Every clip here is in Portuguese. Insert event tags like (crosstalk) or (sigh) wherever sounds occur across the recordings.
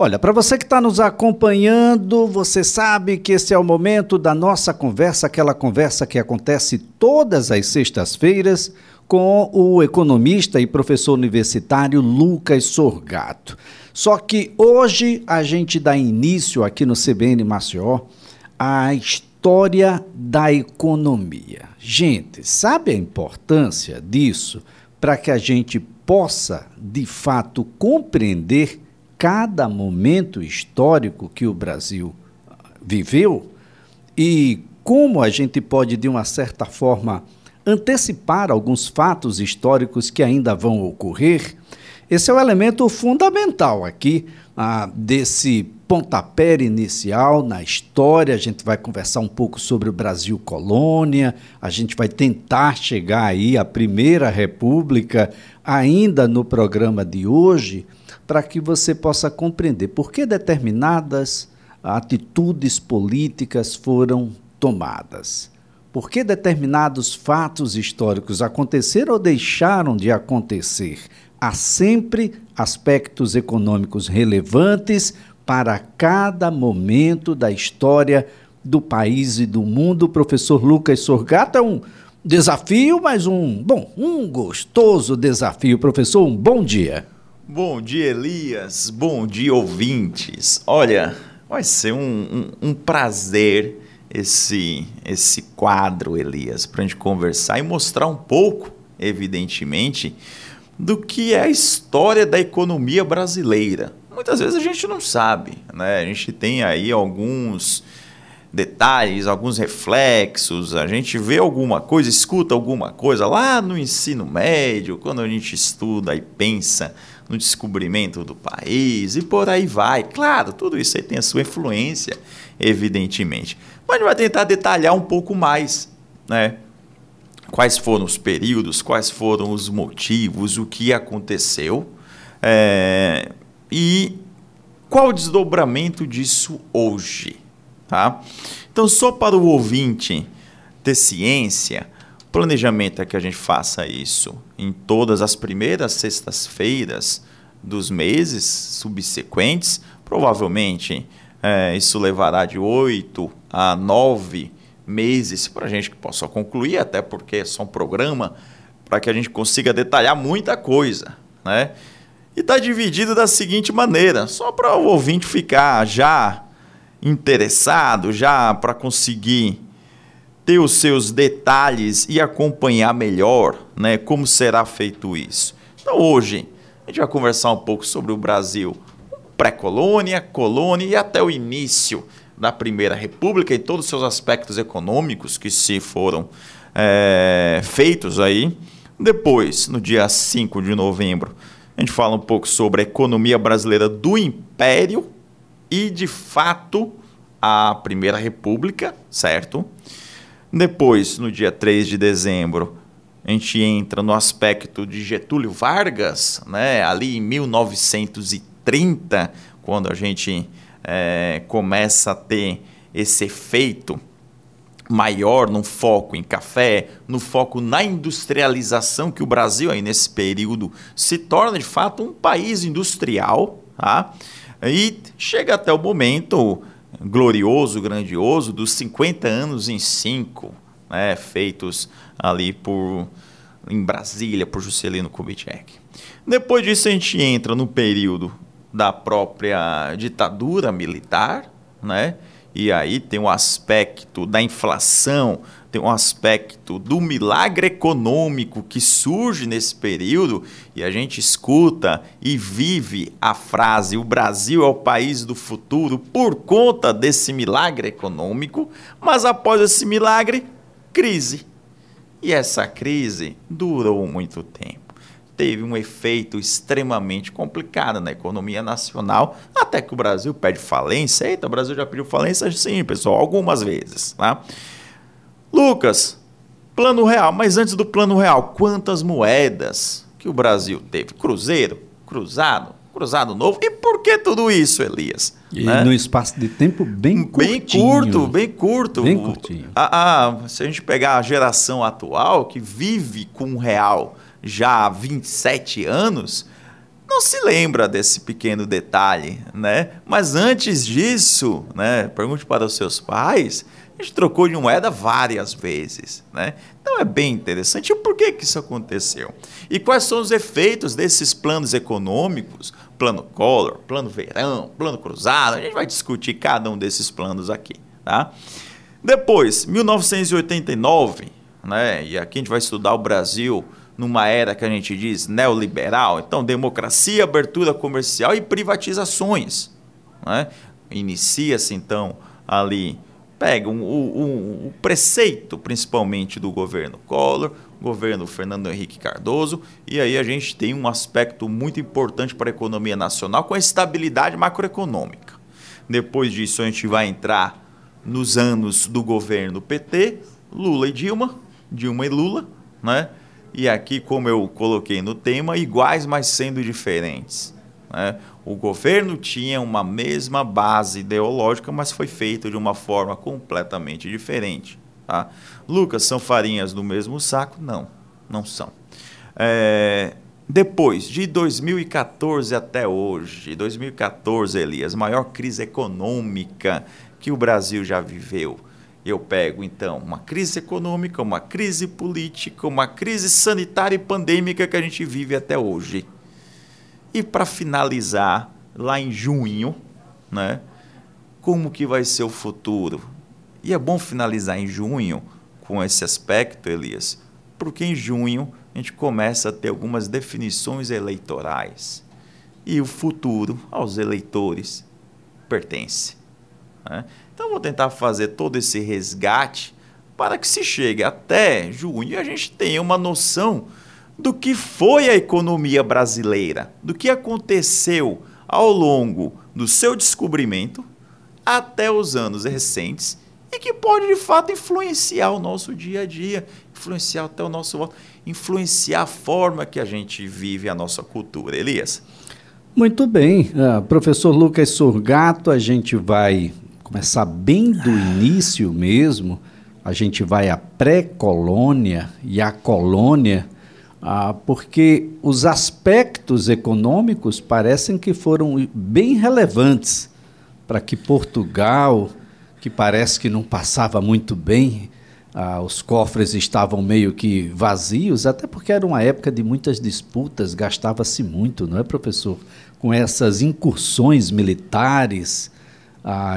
Olha, para você que está nos acompanhando, você sabe que esse é o momento da nossa conversa, aquela conversa que acontece todas as sextas-feiras com o economista e professor universitário Lucas Sorgato. Só que hoje a gente dá início aqui no CBN Maceió à história da economia. Gente, sabe a importância disso para que a gente possa, de fato, compreender cada momento histórico que o Brasil viveu e como a gente pode, de uma certa forma, antecipar alguns fatos históricos que ainda vão ocorrer. Esse é o elemento fundamental aqui ah, desse pontapé inicial na história. A gente vai conversar um pouco sobre o Brasil colônia, a gente vai tentar chegar aí à Primeira República ainda no programa de hoje para que você possa compreender por que determinadas atitudes políticas foram tomadas. Por que determinados fatos históricos aconteceram ou deixaram de acontecer? Há sempre aspectos econômicos relevantes para cada momento da história do país e do mundo. O professor Lucas Sorgato é um desafio, mas um, bom, um gostoso desafio. Professor, um bom dia. Bom dia, Elias. Bom dia, ouvintes. Olha, vai ser um, um, um prazer esse, esse quadro, Elias, para a gente conversar e mostrar um pouco, evidentemente, do que é a história da economia brasileira. Muitas vezes a gente não sabe, né? A gente tem aí alguns detalhes, alguns reflexos, a gente vê alguma coisa, escuta alguma coisa lá no ensino médio, quando a gente estuda e pensa no descobrimento do país e por aí vai. Claro, tudo isso aí tem a sua influência, evidentemente. Mas a gente vai tentar detalhar um pouco mais, né? Quais foram os períodos, quais foram os motivos, o que aconteceu é, e qual o desdobramento disso hoje, tá? Então, só para o ouvinte ter ciência, planejamento é que a gente faça isso em todas as primeiras sextas-feiras dos meses subsequentes. Provavelmente é, isso levará de oito a nove meses para a gente que possa concluir, até porque é só um programa para que a gente consiga detalhar muita coisa, né? E está dividido da seguinte maneira, só para o ouvinte ficar já interessado, já para conseguir ter os seus detalhes e acompanhar melhor né, como será feito isso. Então, hoje, a gente vai conversar um pouco sobre o Brasil pré-colônia, colônia e até o início da Primeira República e todos os seus aspectos econômicos que se foram é, feitos aí. Depois, no dia 5 de novembro, a gente fala um pouco sobre a economia brasileira do Império e, de fato, a Primeira República, certo? Depois, no dia 3 de dezembro, a gente entra no aspecto de Getúlio Vargas, né? ali em 1930, quando a gente é, começa a ter esse efeito maior no foco em café, no foco na industrialização, que o Brasil aí nesse período se torna de fato um país industrial, tá? E chega até o momento glorioso, grandioso dos 50 anos em 5, né, feitos ali por em Brasília por Juscelino Kubitschek. Depois disso a gente entra no período da própria ditadura militar, né? E aí tem o aspecto da inflação, tem um aspecto do milagre econômico que surge nesse período e a gente escuta e vive a frase: o Brasil é o país do futuro por conta desse milagre econômico, mas após esse milagre, crise. E essa crise durou muito tempo. Teve um efeito extremamente complicado na economia nacional, até que o Brasil pede falência. Eita, o Brasil já pediu falência? Sim, pessoal, algumas vezes. Tá? Lucas, plano real. Mas antes do plano real, quantas moedas que o Brasil teve? Cruzeiro, cruzado, cruzado novo. E por que tudo isso, Elias? E né? no espaço de tempo bem curtinho. Bem curto, bem curto. Bem curtinho. A, a, se a gente pegar a geração atual, que vive com o real já há 27 anos, não se lembra desse pequeno detalhe, né? Mas antes disso, né, pergunte para os seus pais, a gente trocou de moeda várias vezes, né? Então é bem interessante. E por que, que isso aconteceu? E quais são os efeitos desses planos econômicos? Plano Collor, plano verão, plano cruzado. A gente vai discutir cada um desses planos aqui, tá? Depois, 1989, né? E aqui a gente vai estudar o Brasil numa era que a gente diz neoliberal. Então, democracia, abertura comercial e privatizações. Né? Inicia-se, então, ali, pega um, um, um, preceito, principalmente, do governo Collor, governo Fernando Henrique Cardoso, e aí a gente tem um aspecto muito importante para a economia nacional com a estabilidade macroeconômica. Depois disso, a gente vai entrar nos anos do governo PT, Lula e Dilma, Dilma e Lula, né? E aqui, como eu coloquei no tema, iguais, mas sendo diferentes. Né? O governo tinha uma mesma base ideológica, mas foi feito de uma forma completamente diferente. Tá? Lucas, são farinhas do mesmo saco? Não, não são. É, depois, de 2014 até hoje, 2014, Elias, maior crise econômica que o Brasil já viveu eu pego, então, uma crise econômica, uma crise política, uma crise sanitária e pandêmica que a gente vive até hoje. E para finalizar, lá em junho, né, como que vai ser o futuro? E é bom finalizar em junho com esse aspecto, Elias, porque em junho a gente começa a ter algumas definições eleitorais. E o futuro aos eleitores pertence. Né? Então, vou tentar fazer todo esse resgate para que se chegue até junho e a gente tenha uma noção do que foi a economia brasileira, do que aconteceu ao longo do seu descobrimento até os anos recentes e que pode de fato influenciar o nosso dia a dia, influenciar até o nosso voto, influenciar a forma que a gente vive a nossa cultura. Elias? Muito bem, uh, professor Lucas Sorgato, a gente vai começar bem do início mesmo, a gente vai à pré-colônia e à colônia, ah, porque os aspectos econômicos parecem que foram bem relevantes para que Portugal, que parece que não passava muito bem, ah, os cofres estavam meio que vazios, até porque era uma época de muitas disputas, gastava-se muito, não é, professor? Com essas incursões militares,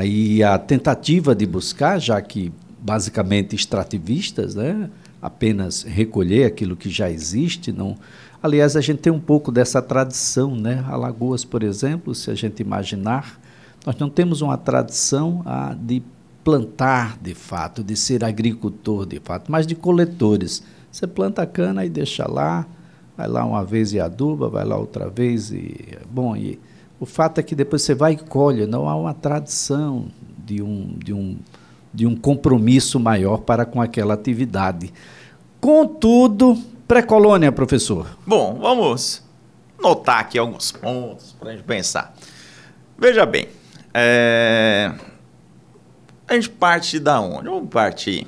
e a tentativa de buscar, já que basicamente extrativistas, né, apenas recolher aquilo que já existe, não. Aliás, a gente tem um pouco dessa tradição, né? Alagoas, por exemplo, se a gente imaginar, nós não temos uma tradição ah, de plantar de fato, de ser agricultor de fato, mas de coletores. Você planta a cana e deixa lá, vai lá uma vez e aduba, vai lá outra vez e bom e o fato é que depois você vai e colhe, não há uma tradição de um, de um, de um compromisso maior para com aquela atividade. Contudo, pré-colônia, professor. Bom, vamos notar aqui alguns pontos para a gente pensar. Veja bem, é... a gente parte da onde? Vamos partir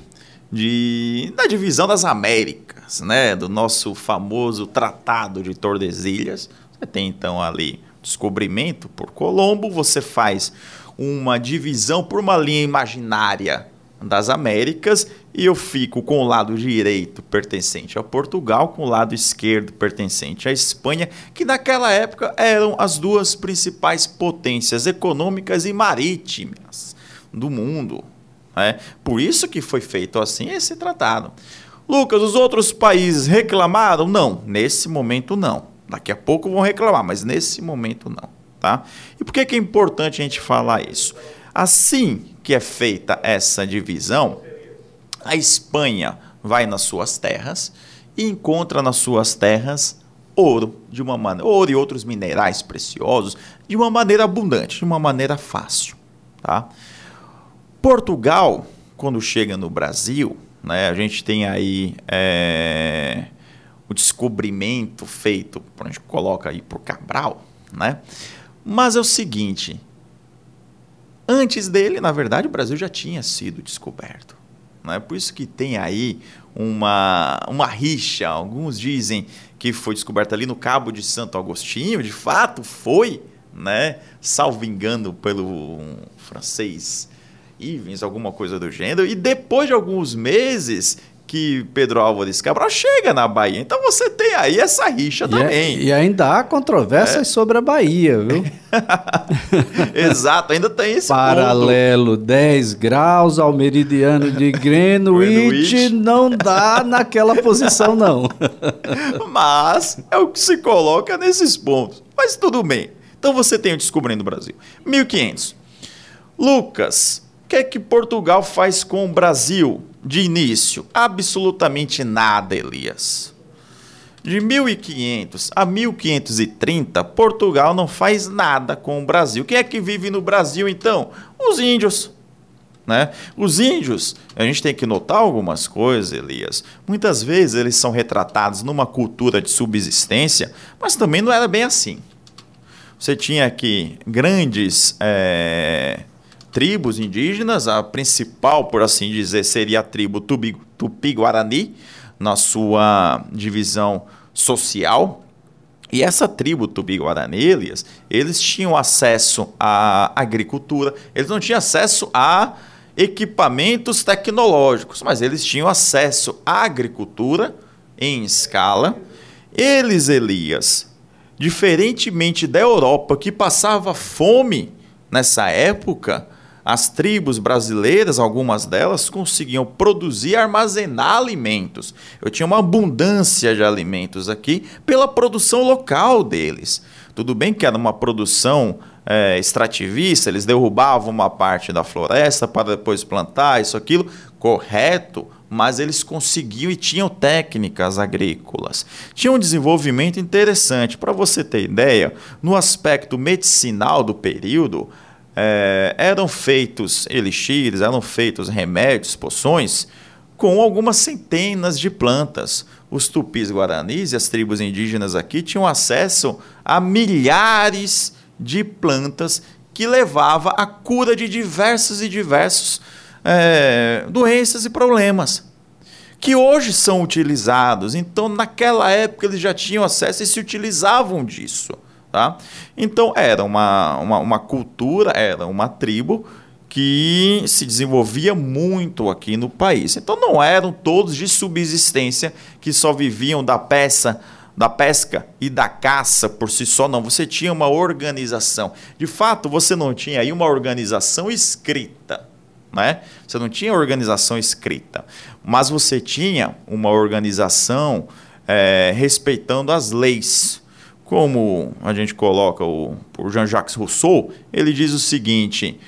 de, da divisão das Américas, né? do nosso famoso Tratado de Tordesilhas. Você tem então ali descobrimento por Colombo, você faz uma divisão por uma linha imaginária das Américas e eu fico com o lado direito pertencente a Portugal, com o lado esquerdo pertencente à Espanha, que naquela época eram as duas principais potências econômicas e marítimas do mundo. Né? Por isso que foi feito assim esse tratado. Lucas, os outros países reclamaram? Não, nesse momento não. Daqui a pouco vão reclamar, mas nesse momento não. Tá? E por que, é importante a gente falar isso? Assim que é feita essa divisão, a Espanha vai nas suas terras e encontra nas suas terras ouro de uma maneira, ouro e outros minerais preciosos de uma maneira abundante, de uma maneira fácil, tá? Portugal, quando chega no Brasil, né, a gente tem aí é, descobrimento feito, a gente coloca aí por Cabral, né? Mas é o seguinte, antes dele, na verdade, o Brasil já tinha sido descoberto. Né? Por isso que tem aí uma, uma rixa. Alguns dizem que foi descoberta ali no Cabo de Santo Agostinho, de fato foi, né? salvo engano, pelo francês Ivens, alguma coisa do gênero. E depois de alguns meses que Pedro Álvares Cabral chega na Bahia. Então você tem aí essa rixa e é- também. É, e ainda há controvérsias é. sobre a Bahia, viu? (laughs) Exato, ainda tem esse Paralelo ponto. 10 graus ao meridiano de (laughs) Greenwich, Greenwich. não dá naquela posição não. (laughs) Mas é o que se coloca nesses pontos. Mas tudo bem. Então você tem o Descobrindo o Brasil. 1500. Lucas, o que é que Portugal faz com o Brasil de início? Absolutamente nada, Elias. De 1500 a 1530, Portugal não faz nada com o Brasil. Quem é que vive no Brasil então? Os índios. Né? Os índios, a gente tem que notar algumas coisas, Elias. Muitas vezes eles são retratados numa cultura de subsistência, mas também não era bem assim. Você tinha aqui grandes é, tribos indígenas. A principal, por assim dizer, seria a tribo Tupi-Guarani, na sua divisão social. E essa tribo Tupi-Guarani, eles, eles tinham acesso à agricultura, eles não tinham acesso a equipamentos tecnológicos, mas eles tinham acesso à agricultura em escala. Eles, Elias, diferentemente da Europa, que passava fome nessa época, as tribos brasileiras, algumas delas, conseguiam produzir e armazenar alimentos. Eu tinha uma abundância de alimentos aqui pela produção local deles. Tudo bem que era uma produção é, extrativista, eles derrubavam uma parte da floresta para depois plantar isso, aquilo, correto, mas eles conseguiam e tinham técnicas agrícolas. Tinha um desenvolvimento interessante. Para você ter ideia, no aspecto medicinal do período, é, eram feitos elixires, eram feitos remédios, poções, com algumas centenas de plantas. Os tupis guaranis e as tribos indígenas aqui tinham acesso a milhares de plantas que levava à cura de diversos e diversos é, doenças e problemas que hoje são utilizados. Então, naquela época, eles já tinham acesso e se utilizavam disso. Tá? Então era uma, uma, uma cultura, era uma tribo que se desenvolvia muito aqui no país. Então não eram todos de subsistência que só viviam da peça, da pesca e da caça por si só, não. Você tinha uma organização. De fato, você não tinha aí uma organização escrita. Né? Você não tinha organização escrita, mas você tinha uma organização é, respeitando as leis como a gente coloca o, o Jean-Jacques Rousseau, ele diz o seguinte: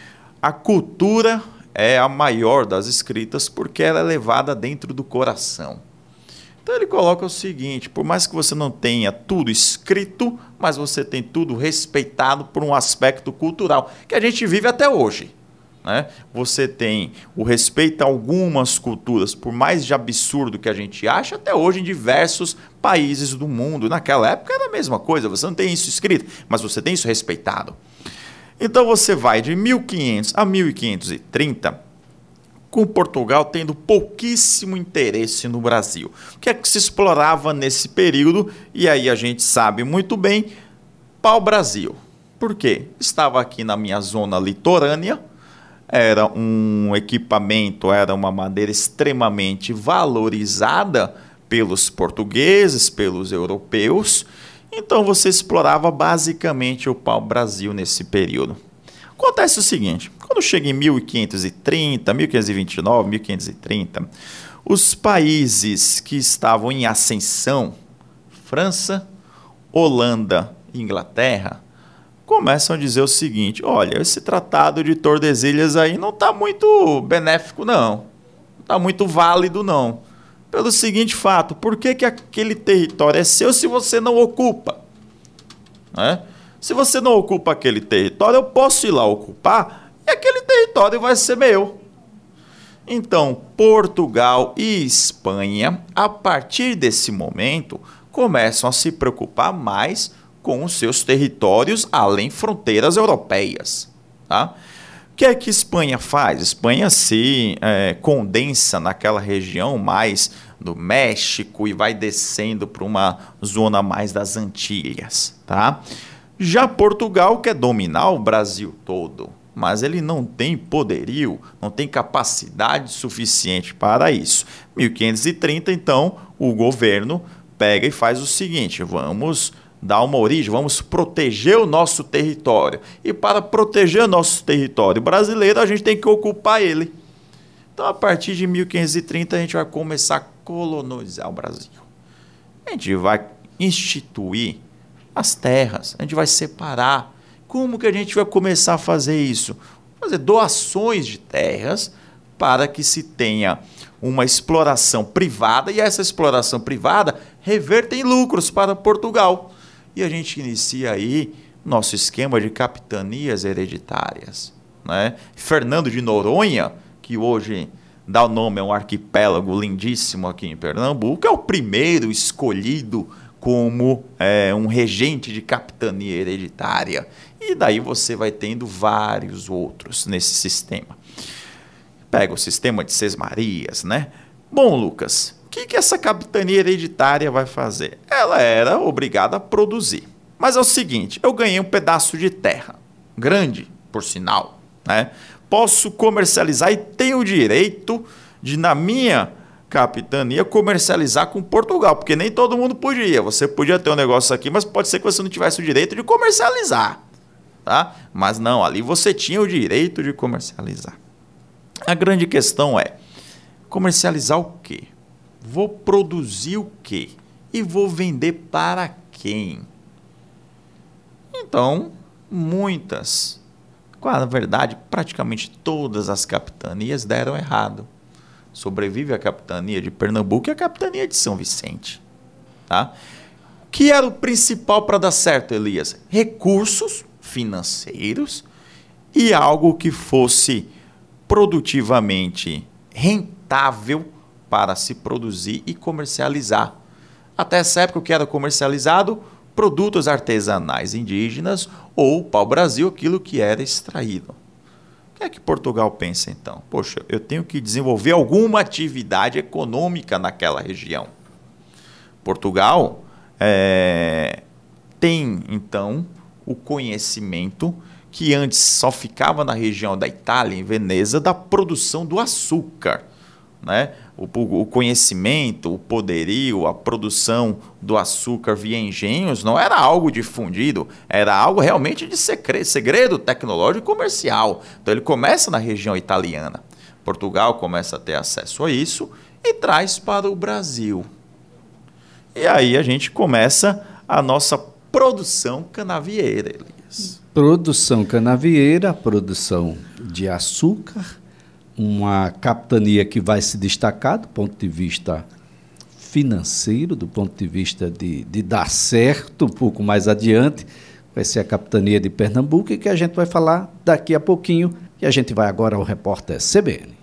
a cultura é a maior das escritas porque ela é levada dentro do coração. Então ele coloca o seguinte: por mais que você não tenha tudo escrito, mas você tem tudo respeitado por um aspecto cultural que a gente vive até hoje. Né? Você tem o respeito a algumas culturas, por mais de absurdo que a gente acha, até hoje em diversos países do mundo. Naquela época era a mesma coisa, você não tem isso escrito, mas você tem isso respeitado. Então você vai de 1500 a 1530, com Portugal tendo pouquíssimo interesse no Brasil. O que é que se explorava nesse período? E aí a gente sabe muito bem, pau-brasil. Por quê? Estava aqui na minha zona litorânea, era um equipamento, era uma madeira extremamente valorizada pelos portugueses, pelos europeus. Então você explorava basicamente o pau-brasil nesse período. Acontece o seguinte: quando chega em 1530, 1529, 1530, os países que estavam em ascensão, França, Holanda Inglaterra, começam a dizer o seguinte: olha, esse tratado de Tordesilhas aí não está muito benéfico, não. Não está muito válido, não. Pelo seguinte fato: por que, que aquele território é seu se você não ocupa? Né? Se você não ocupa aquele território, eu posso ir lá ocupar e aquele território vai ser meu. Então, Portugal e Espanha, a partir desse momento, começam a se preocupar mais com os seus territórios além fronteiras europeias. Tá? que é que Espanha faz? Espanha se é, condensa naquela região mais do México e vai descendo para uma zona mais das Antilhas, tá? Já Portugal quer dominar o Brasil todo, mas ele não tem poderio, não tem capacidade suficiente para isso. 1530, então, o governo pega e faz o seguinte: vamos dar uma origem, vamos proteger o nosso território. E para proteger o nosso território brasileiro, a gente tem que ocupar ele. Então, a partir de 1530, a gente vai começar a colonizar o Brasil. A gente vai instituir as terras, a gente vai separar. Como que a gente vai começar a fazer isso? Fazer doações de terras para que se tenha uma exploração privada e essa exploração privada reverta em lucros para Portugal. E a gente inicia aí nosso esquema de capitanias hereditárias. Né? Fernando de Noronha, que hoje dá o nome a um arquipélago lindíssimo aqui em Pernambuco, é o primeiro escolhido como é, um regente de capitania hereditária. E daí você vai tendo vários outros nesse sistema. Pega o sistema de Sesmarias, né? Bom, Lucas, que, que essa capitania hereditária vai fazer? Ela era obrigada a produzir. Mas é o seguinte: eu ganhei um pedaço de terra, grande, por sinal, né? Posso comercializar e tenho o direito de, na minha capitania, comercializar com Portugal, porque nem todo mundo podia. Você podia ter um negócio aqui, mas pode ser que você não tivesse o direito de comercializar. Tá? Mas não, ali você tinha o direito de comercializar. A grande questão é: comercializar o quê? Vou produzir o quê? E vou vender para quem? Então, muitas, na verdade, praticamente todas as capitanias deram errado. Sobrevive a capitania de Pernambuco e a capitania de São Vicente. Tá? O que era o principal para dar certo, Elias? Recursos financeiros e algo que fosse produtivamente rentável para se produzir e comercializar. Até essa época, o que era comercializado? Produtos artesanais indígenas ou pau-brasil, aquilo que era extraído. O que é que Portugal pensa então? Poxa, eu tenho que desenvolver alguma atividade econômica naquela região. Portugal é, tem então o conhecimento que antes só ficava na região da Itália, em Veneza, da produção do açúcar. Né? O, o, conhecimento, o poderio, a produção do açúcar via engenhos não era algo difundido, era algo realmente de segredo, tecnológico e comercial. Então ele começa na região italiana. Portugal começa a ter acesso a isso e traz para o Brasil. E aí a gente começa a nossa produção canavieira, Elias. Produção canavieira, produção de açúcar uma capitania que vai se destacar do ponto de vista financeiro, do ponto de vista de, de dar certo um pouco mais adiante, vai ser a capitania de Pernambuco e que a gente vai falar daqui a pouquinho. E a gente vai agora ao repórter CBN.